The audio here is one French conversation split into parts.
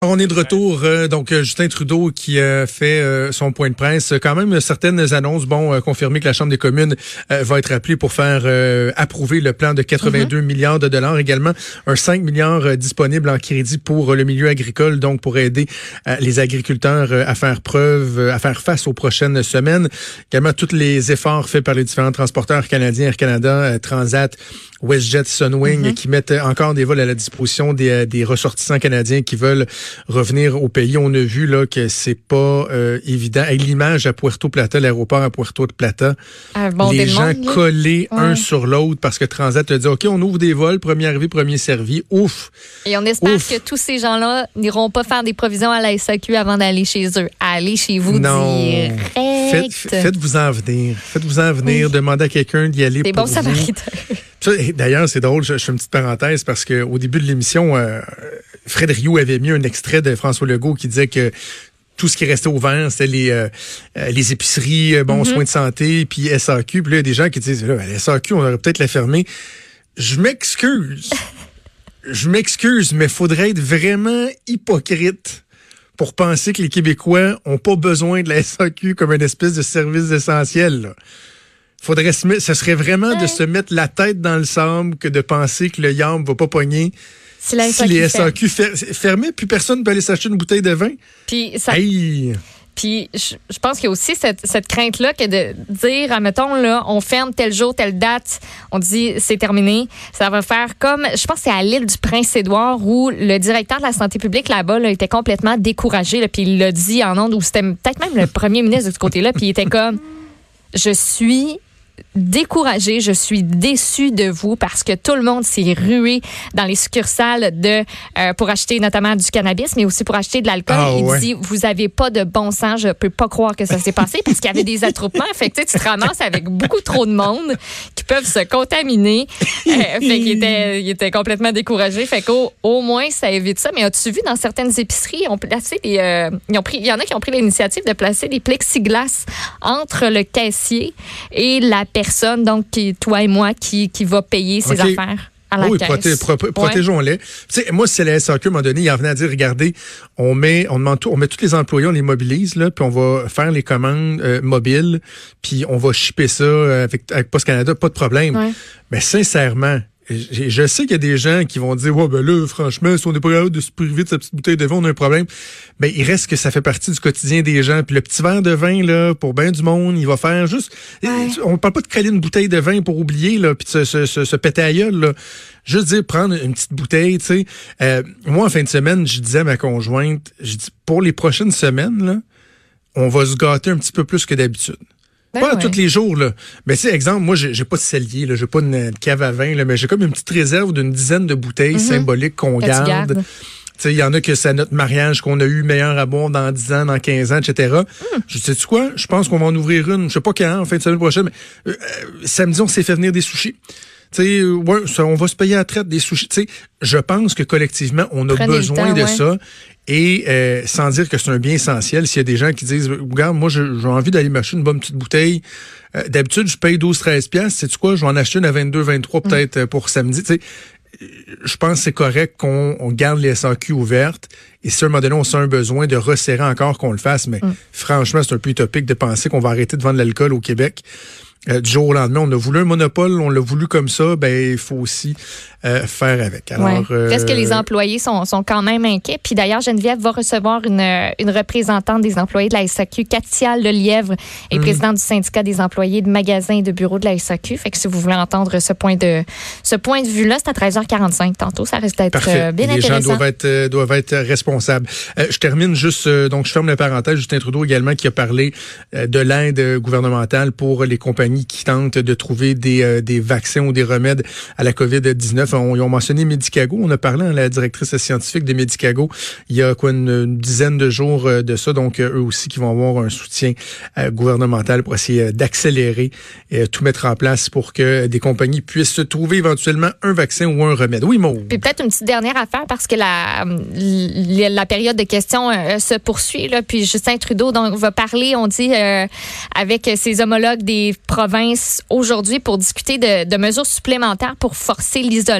On est de retour, euh, donc euh, Justin Trudeau qui a fait euh, son point de presse. Quand même certaines annonces, bon, confirmer que la Chambre des communes va être appelée pour faire approuver le plan de 82 mhm. milliards de dollars. Également, un 5 milliards disponible en crédit pour le milieu agricole, donc pour aider les agriculteurs à faire preuve, à faire face aux prochaines semaines. Également, tous les efforts faits par les différents transporteurs canadiens, Air Canada, Transat, WestJet, Sunwing, mhm. qui mettent encore des vols à la disposition des, des ressortissants canadiens qui veulent revenir au pays. On a vu là que c'est pas euh, évident. Avec l'image à Puerto Plata, l'aéroport à Puerto Plata, ah, les gens collés un sur l'autre parce que Transat a dit OK, on ouvre des vols, premier arrivé, premier servi. Ouf. Et on espère que tous ces gens-là n'iront pas faire des provisions à la SAQ avant d'aller chez eux. Allez chez vous non. Faites, faites-vous en venir. Faites-vous en venir. Demandez à quelqu'un d'y aller. C'est bon, ça D'ailleurs, c'est drôle, je, fais une petite parenthèse parce qu'au début de l'émission, euh, Fred Rio avait mis un extrait de François Legault qui disait que tout ce qui restait ouvert, c'était les, euh, euh, les épiceries, euh, bon, mm-hmm. soins de santé, puis SAQ. Puis là, il y a des gens qui disent, là, la SAQ, on aurait peut-être la fermer. Je m'excuse. Je m'excuse, mais faudrait être vraiment hypocrite pour penser que les Québécois ont pas besoin de la SAQ comme une espèce de service essentiel. Faudrait se ce serait vraiment de se mettre la tête dans le sable que de penser que le yam va pas pogner si, les SAQ fermés, puis personne ne peut aller s'acheter une bouteille de vin. Puis ça. Puis je, pense qu'il y a aussi cette, crainte-là que de dire, admettons, là, on ferme tel jour, telle date, on dit c'est terminé. Ça va faire comme, je pense que c'est à l'île du Prince-Édouard où le directeur de la santé publique là-bas là, était complètement découragé. puis il l'a dit en ondes, ou c'était peut-être même le premier ministre de ce côté-là, puis il était comme, je suis découragée, je suis déçue de vous parce que tout le monde s'est rué dans les succursales de euh, pour acheter notamment du cannabis, mais aussi pour acheter de l'alcool. Ah, il dit vous avez pas de bon sens, je peux pas croire que ça s'est passé parce qu'il y avait des attroupements. Fait que, tu te ramasses avec beaucoup trop de monde qui peuvent se contaminer. Euh, fait qu'il était, il était complètement découragé. Fait qu'au au moins ça évite ça. Mais as-tu vu dans certaines épiceries, ils ont placé des, euh, ils ont pris, il y en a qui ont pris l'initiative de placer des plexiglas entre le caissier et la personne, donc qui, toi et moi, qui, qui va payer ses affaires. À la oui, protégeons-les. Moi, c'est la SAQ, à un moment donné, il en venait à dire, regardez, on met, on demande tout, on met tous les employés, on les mobilise, là, puis on va faire les commandes euh, mobiles, puis on va shipper ça avec, avec Post Canada, pas de problème. Mais sincèrement, je sais qu'il y a des gens qui vont dire, ouais, ben là, franchement, si on n'est pas capable de se priver de sa petite bouteille de vin, on a un problème. Ben, il reste que ça fait partie du quotidien des gens. Puis le petit verre de vin, là, pour bien du monde, il va faire juste, on parle pas de créer une bouteille de vin pour oublier, là, puis de se, se, se, péter à gueule, là. Juste dire, prendre une petite bouteille, tu sais. Euh, moi, en fin de semaine, je disais à ma conjointe, je dis, pour les prochaines semaines, là, on va se gâter un petit peu plus que d'habitude. Ben pas tous les jours, là. Mais tu sais, exemple, moi, j'ai pas de cellier, là. J'ai pas une cave à vin, là, mais j'ai comme une petite réserve d'une dizaine de bouteilles mhm. symboliques qu'on garde. Il y en a que c'est notre mariage qu'on a eu meilleur à bon dans 10 ans, dans 15 ans, etc. Hmm. Je sais quoi? Je pense qu'on va en ouvrir une. Je sais pas quand, en fin de semaine prochaine, mais euh, euh, samedi, on s'est fait venir des sushis. Sais, ouais, on va se payer à traite des sushis. sais, je pense que collectivement, on a besoin de ça. Et euh, sans dire que c'est un bien essentiel, s'il y a des gens qui disent, regarde, moi j'ai envie d'aller m'acheter une bonne petite bouteille. Euh, d'habitude, je paye 12-13 piastres. C'est quoi? Je vais en acheter une à 22-23 mm. peut-être pour samedi. sais, je pense que c'est correct qu'on garde les SAQ ouvertes. Et si à un moment donné, on sent un besoin de resserrer encore qu'on le fasse, mais mm. franchement, c'est un peu utopique de penser qu'on va arrêter de vendre l'alcool au Québec. Euh, du jour au lendemain, on a voulu un monopole, on l'a voulu comme ça, ben il faut aussi euh, faire avec. Alors, euh, Est-ce que les employés sont, sont quand même inquiets? Puis d'ailleurs, Geneviève va recevoir une, une représentante des employés de la SAQ, Katia Lelièvre, est mm. présidente du syndicat des employés de magasins et de bureaux de la SAQ. Fait que si vous voulez entendre ce point de ce point de vue-là, c'est à 13h45 tantôt. Ça risque d'être bien les intéressant. Les gens doivent être, doivent être responsables. je termine juste, donc je ferme la parenthèse, Justin Trudeau également qui a parlé de l'aide gouvernementale pour les compagnies qui tentent de trouver des, euh, des vaccins ou des remèdes à la COVID-19. 19 on, ils ont mentionné Medicago. On a parlé à la directrice scientifique de Medicago il y a quoi une, dizaine de jours euh, de ça. Donc, eux aussi qui vont avoir un soutien gouvernemental pour essayer d'accélérer et tout mettre en place pour que des compagnies puissent se trouver éventuellement un vaccin ou un remède. Oui, Maud. Puis peut-être une petite dernière affaire parce que la, période de questions se poursuit. Là, puis Justin Trudeau donc, va parler, on dit, avec ses homologues des provinces aujourd'hui pour discuter de, mesures supplémentaires pour forcer l'isolement.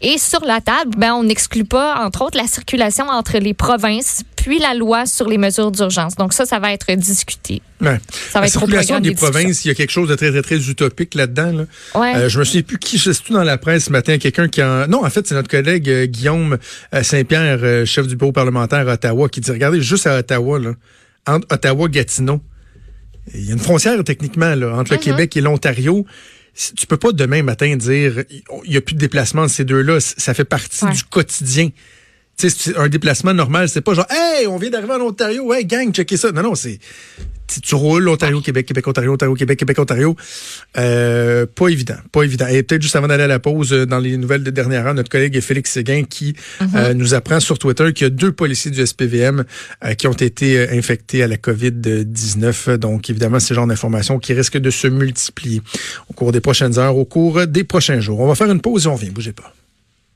Et sur la table, ben, on n'exclut pas, entre autres, la circulation entre les provinces, puis la loi sur les mesures d'urgence. Donc ça, ça va être discuté. Ouais. Ça va la être circulation des, provinces, il y a quelque chose de très, très, très utopique là-dedans. Là. Ouais. Euh, je me souviens plus qui, je tout dans la presse ce matin, quelqu'un qui a... Non, en fait, c'est notre collègue euh, Guillaume euh, Saint-Pierre, chef du bureau parlementaire à Ottawa, qui dit, regardez, juste à Ottawa, là, entre Ottawa et Gatineau, il y a une frontière techniquement là, entre le mm-hmm. Québec et l'Ontario. Tu peux pas demain matin dire il n'y a plus de déplacement de ces deux-là. Ça fait partie du quotidien. Sais, un déplacement normal, c'est pas genre Hey, on vient d'arriver en Ontario, hey gang, checkez ça. Non, non, c'est tu roules Ontario, Québec, Québec, Ontario, Ontario, Québec, Québec, Ontario. Euh, pas évident, pas évident. Et peut-être juste avant d'aller à la pause, euh, dans les nouvelles de dernière heure, notre collègue Félix Séguin qui mm-hmm. euh, nous apprend sur Twitter qu'il y a deux policiers du SPVM qui ont été infectés à la COVID-19. Donc, évidemment, c'est le genre d'informations qui risquent de se multiplier au cours des prochaines heures, au cours des prochains jours. On va faire une pause et on revient. Bougez pas.